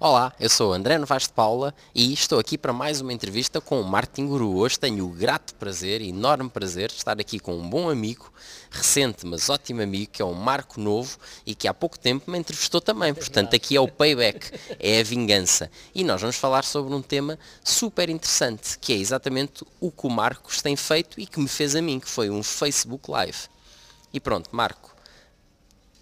Olá, eu sou André Novaes de Paula e estou aqui para mais uma entrevista com o Martin Guru. Hoje tenho o grato prazer, enorme prazer, de estar aqui com um bom amigo, recente mas ótimo amigo, que é o Marco Novo e que há pouco tempo me entrevistou também. Portanto, aqui é o payback, é a vingança. E nós vamos falar sobre um tema super interessante, que é exatamente o que o Marcos tem feito e que me fez a mim, que foi um Facebook Live. E pronto, Marco,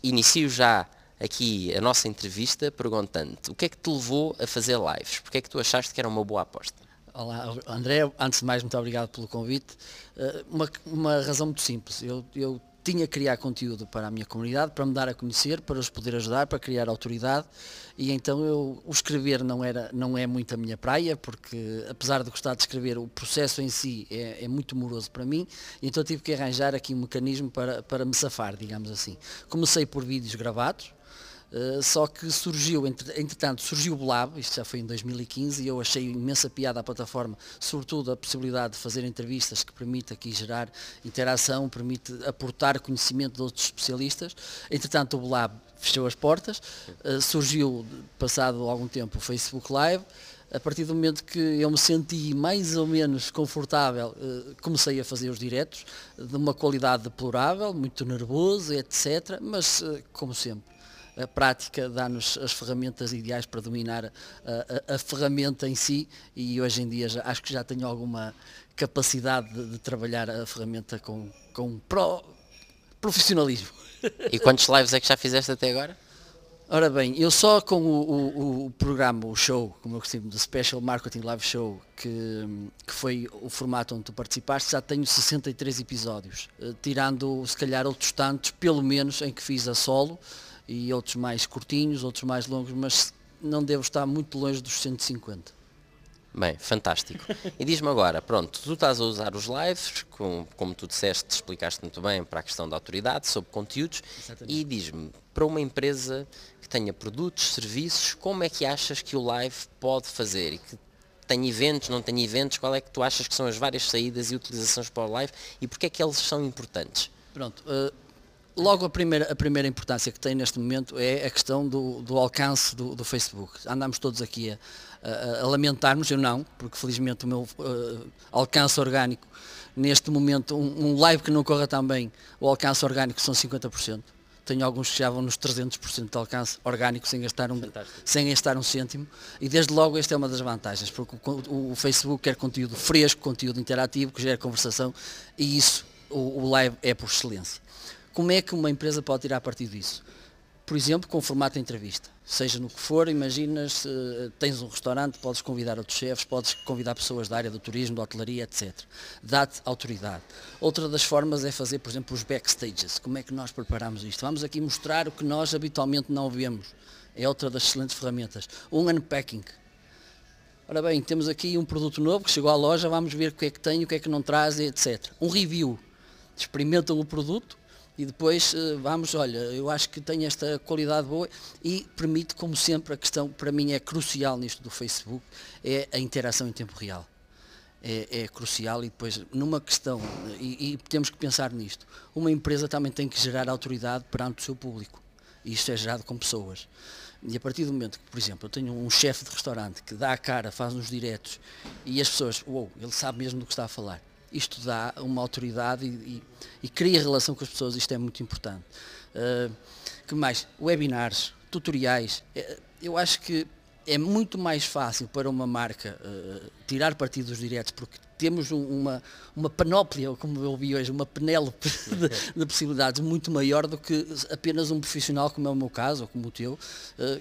inicio já aqui a nossa entrevista perguntando o que é que te levou a fazer lives? Porque é que tu achaste que era uma boa aposta? Olá, André, antes de mais, muito obrigado pelo convite. Eh, uma, uma razão muito simples. Eu, eu tinha que criar conteúdo para a minha comunidade, para me dar a conhecer, para os poder ajudar, para criar autoridade e então eu, o escrever não, era, não é muito a minha praia, porque apesar de gostar de escrever, o processo em si é, é muito moroso para mim, então tive que arranjar aqui um mecanismo para, para me safar, digamos assim. Comecei por vídeos gravados, Uh, só que surgiu, entretanto, surgiu o Blab, isto já foi em 2015, e eu achei imensa piada à plataforma, sobretudo a possibilidade de fazer entrevistas que permite aqui gerar interação, permite aportar conhecimento de outros especialistas. Entretanto, o Blab fechou as portas, uh, surgiu, passado algum tempo, o Facebook Live, a partir do momento que eu me senti mais ou menos confortável, eh, comecei a fazer os diretos, de uma qualidade deplorável, muito nervoso, etc. Mas, como sempre, a prática dá-nos as ferramentas ideais para dominar a, a, a, ferramenta em si e hoje em dia já, acho que já tenho alguma capacidade de, de trabalhar a ferramenta com, com pro, profissionalismo. E quantos lives é que já fizeste até agora? Ora bem, eu só com o, o, o, programa, o show, como eu costumo, do Special Marketing Live Show, que, que foi o formato onde tu participaste, já tenho 63 episódios, eh, tirando se calhar outros tantos, pelo menos, em que fiz a solo, e outros mais curtinhos, outros mais longos, mas não devo estar muito longe dos 150. Bem, fantástico. E diz-me agora, pronto, tu estás a usar os lives, com, como tu disseste, explicaste muito bem para a questão da autoridade, sobre conteúdos, Exatamente. e diz-me, para uma empresa que tenha produtos, serviços, como é que achas que o live pode fazer? E que tem eventos, não tem eventos, qual é que tu achas que são as várias saídas e utilizações para o live e porque é que eles são importantes? Pronto, uh Logo a primeira, a primeira importância que tem neste momento é a questão do, do alcance do, do, Facebook. Andamos todos aqui a, a, a, lamentarmos, eu não, porque felizmente o meu uh, alcance orgânico, neste momento, um, um, live que não corra tão bem, o alcance orgânico são 50%. Tenho alguns que já vão nos 300% de alcance orgânico sem gastar, um, sem gastar um cêntimo. E desde logo esta é uma das vantagens, porque o, o Facebook quer conteúdo fresco, conteúdo interativo, que gera conversação, e isso, o, o live é por excelência. Como é que uma empresa pode tirar partido disso? Por exemplo, com formato de entrevista. Seja no que for, imaginas, uh, tens um restaurante, podes convidar outros chefes, podes convidar pessoas da área do turismo, da hotelaria, etc. Dá-te autoridade. Outra das formas é fazer, por exemplo, os backstages. Como é que nós preparamos isto? Vamos aqui mostrar o que nós habitualmente não vemos. É outra das excelentes ferramentas. Um unpacking. Ora bem, temos aqui um produto novo que chegou à loja, vamos ver o que é que tem, o que é que não traz, etc. Um review. Experimentam o produto, e depois eh, vamos, olha, eu acho que tem esta qualidade boa e permite, como sempre, a questão para mim é crucial nisto do Facebook, é a interação em tempo real. É, é crucial e depois numa questão, e, e, temos que pensar nisto, uma empresa também tem que gerar autoridade perante o seu público. E isto é gerado com pessoas. E a partir do momento que, por exemplo, eu tenho um chefe de restaurante que dá a cara, faz nos diretos, e as pessoas, uou, wow, ele sabe mesmo do que está a falar isto dá uma autoridade e, e, e cria relação com as pessoas, isto é muito importante. Uh, que mais? Webinars, tutoriais. Eh, eu acho que é muito mais fácil para uma marca uh, tirar partido dos diretos, porque temos um, uma, uma panóplia, como eu vi hoje, uma penélope de, de, possibilidades muito maior do que apenas um profissional, como é o meu caso, ou como o teu. Uh,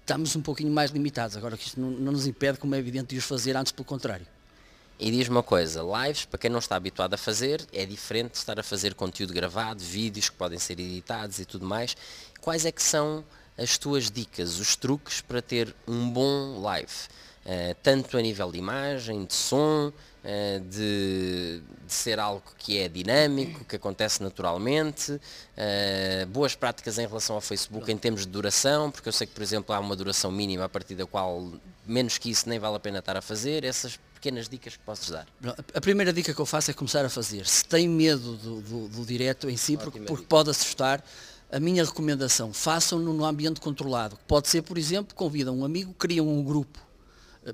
estamos um pouquinho mais limitados. Agora que isto não, não nos impede, como é evidente, de os fazer, antes pelo contrário. E diz uma coisa, lives, para quem não está habituado a fazer, é diferente de estar a fazer conteúdo gravado, vídeos que podem ser editados e tudo mais. Quais é que são as tuas dicas, os truques para ter um bom live? Uh, tanto a nível de imagem, de som, uh, de, de, ser algo que é dinâmico, que acontece naturalmente, uh, boas práticas em relação ao Facebook em termos de duração, porque eu sei que, por exemplo, há uma duração mínima a partir da qual menos que isso nem vale a pena estar a fazer, essas pequenas dicas que podes dar? A primeira dica que eu faço é começar a fazer. Se tem medo do, do, do direto em si, porque, porque pode assustar, a minha recomendação, façam-no no ambiente controlado. Pode ser, por exemplo, convidam um amigo, criam um grupo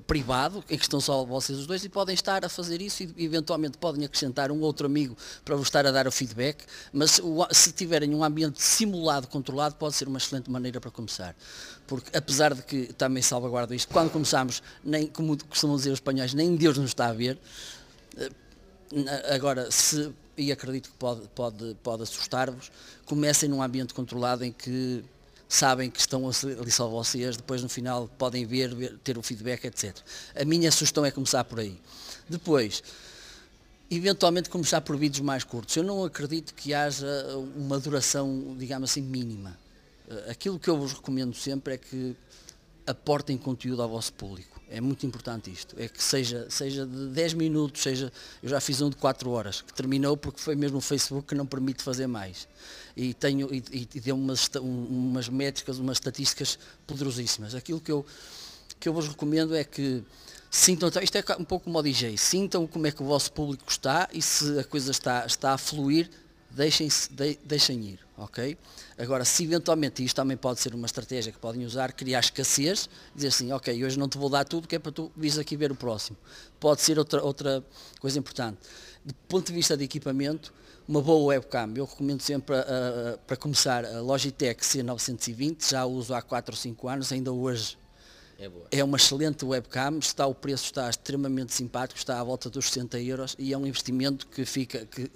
privado, em que estão só vocês os dois, e podem estar a fazer isso e eventualmente podem acrescentar um outro amigo para vos estar a dar o feedback, mas se tiverem um ambiente simulado, controlado, pode ser uma excelente maneira para começar. Porque apesar de que também salvaguardo isto, quando começamos, nem, como costumam dizer os espanhóis, nem Deus nos está a ver, eh, agora se, e acredito que pode, pode, pode assustar-vos, comecem num ambiente controlado em que sabem que estão ali só vocês, depois no final podem ver, ver, ter o feedback, etc. A minha sugestão é começar por aí. Depois, eventualmente começar por vídeos mais curtos. Eu não acredito que haja uma duração, digamos assim, mínima. Aquilo que eu vos recomendo sempre é que aportem conteúdo ao vosso público. É muito importante isto. É que seja, seja de 10 minutos, seja. Eu já fiz um de 4 horas, que terminou porque foi mesmo o Facebook que não permite fazer mais. E tenho e, e deu umas, umas métricas, umas estatísticas poderosíssimas. Aquilo que eu, que eu vos recomendo é que sintam, isto é um pouco como o DJ, sintam como é que o vosso público está e se a coisa está, está a fluir, deixem, de, deixem ir, ok? Agora, se eventualmente, isto também pode ser uma estratégia que podem usar, criar escassez, dizer assim, ok, hoje não te vou dar tudo, que é para tu vires aqui ver o próximo. Pode ser outra, outra coisa importante. Do ponto de vista de equipamento, uma boa webcam, eu recomendo sempre uh, para começar a Logitech C920, já uso há 4 ou 5 anos, ainda hoje é, é, uma excelente webcam, está, o preço está extremamente simpático, está à volta dos 60 euros e é um investimento que fica que,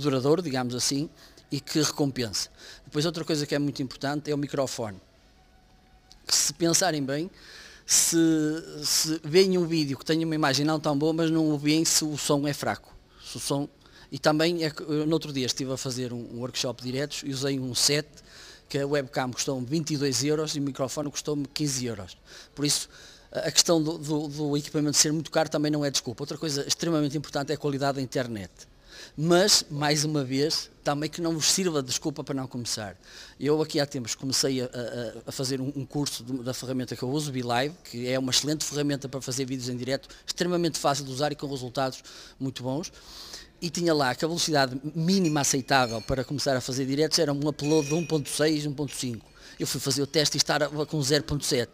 duradouro, digamos assim, e que recompensa. Depois outra coisa que é muito importante é o microfone. Se pensarem bem, se, se veem um vídeo que tem uma imagem não tão boa, mas não veem se o som é fraco. Se o som, e também, é, no outro dia estive a fazer um, workshop diretos e usei um set que a webcam custou-me 22 euros e o microfone custou-me 15 euros. Por isso, a questão do, do, do, equipamento ser muito caro também não é desculpa. Outra coisa extremamente importante é a qualidade da internet mas, mais uma vez, também que não vos sirva de desculpa para não começar. Eu aqui há tempos comecei a, a, a fazer um, curso de, da ferramenta que eu uso, BeLive, que é uma excelente ferramenta para fazer vídeos em direto, extremamente fácil de usar e com resultados muito bons. E tinha lá que a velocidade mínima aceitável para começar a fazer diretos era um upload de 1.6, 1.5. Eu fui fazer o teste e estar com 0.7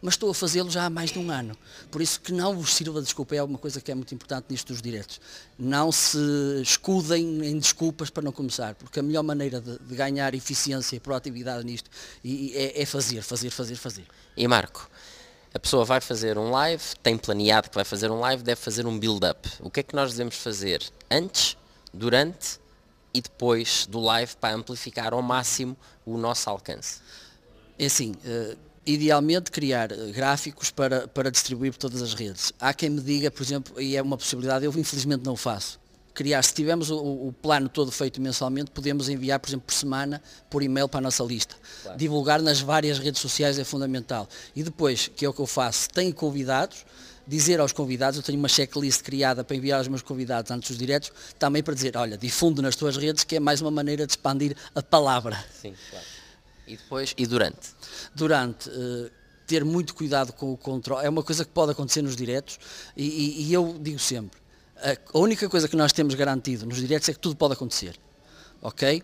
mas estou a fazê-lo já há mais de um ano. Por isso que não vos sirva de desculpa, é uma coisa que é muito importante nisto dos diretos. Não se escudem em desculpas para não começar, porque a melhor maneira de, de ganhar eficiência e proatividade nisto é, é fazer, fazer, fazer, fazer. E Marco, a pessoa vai fazer um live, tem planeado que vai fazer um live, deve fazer um build-up. O que é que nós devemos fazer antes, durante e depois do live para amplificar ao máximo o nosso alcance? É assim, uh, idealmente criar eh, gráficos para, para distribuir por todas as redes. Há quem me diga, por exemplo, e é uma possibilidade, eu infelizmente não o faço, criar, se tivermos o, o, plano todo feito mensalmente, podemos enviar, por exemplo, por semana, por e-mail para a nossa lista. Claro. Divulgar nas várias redes sociais é fundamental. E depois, que é o que eu faço, tenho convidados, dizer aos convidados, eu tenho uma checklist criada para enviar aos meus convidados antes dos diretos, também para dizer, olha, difundo nas tuas redes, que é mais uma maneira de expandir a palavra. Sim, claro. E depois, e durante? Durante, uh, ter muito cuidado com o controle, é uma coisa que pode acontecer nos diretos e, e, e, eu digo sempre, a única coisa que nós temos garantido nos diretos é que tudo pode acontecer, ok?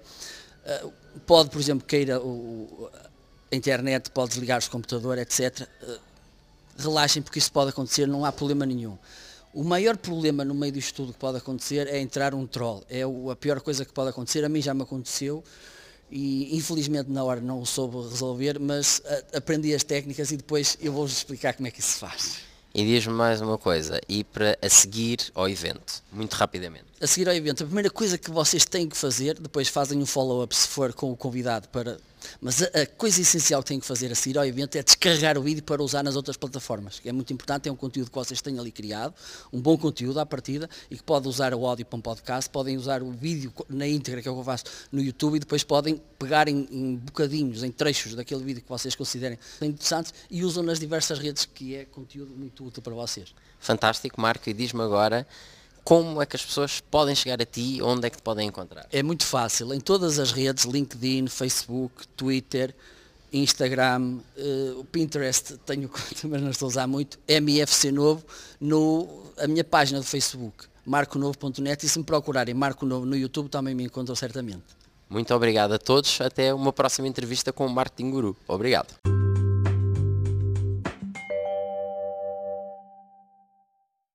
Uh, pode, por exemplo, queira o, a internet, pode desligar-se o computador, etc. Eh, relaxem porque isso pode acontecer, não há problema nenhum. O maior problema no meio disto tudo que pode acontecer é entrar um troll. É a pior coisa que pode acontecer. A mim já me aconteceu e infelizmente na hora não o soube resolver, mas a, aprendi as técnicas e depois eu vou-vos explicar como é que isso se faz. E diz-me mais uma coisa, e para a seguir ao evento, muito rapidamente. A seguir ao evento, a primeira coisa que vocês têm que fazer, depois fazem um follow-up se for com o convidado para mas a, a, coisa essencial que têm que fazer a seguir ao evento é descarregar o vídeo para usar nas outras plataformas. É muito importante, é um conteúdo que vocês têm ali criado, um bom conteúdo à partida, e que pode usar o áudio para um podcast, podem usar o vídeo na íntegra, que é o que eu faço no YouTube, e depois podem pegar em, em bocadinhos, em trechos daquele vídeo que vocês considerem interessantes e usam nas diversas redes, que é conteúdo muito útil para vocês. Fantástico, Marco, e diz-me agora como é que as pessoas podem chegar a ti, onde é que te podem encontrar? É muito fácil, em todas as redes, LinkedIn, Facebook, Twitter, Instagram, uh, Pinterest, tenho conta, mas não estou a usar muito, MFC Novo, no, a minha página do Facebook, marconovo.net e se me procurarem Marco Novo no YouTube também me encontram certamente. Muito obrigado a todos. Até uma próxima entrevista com o Marketing Guru. Obrigado.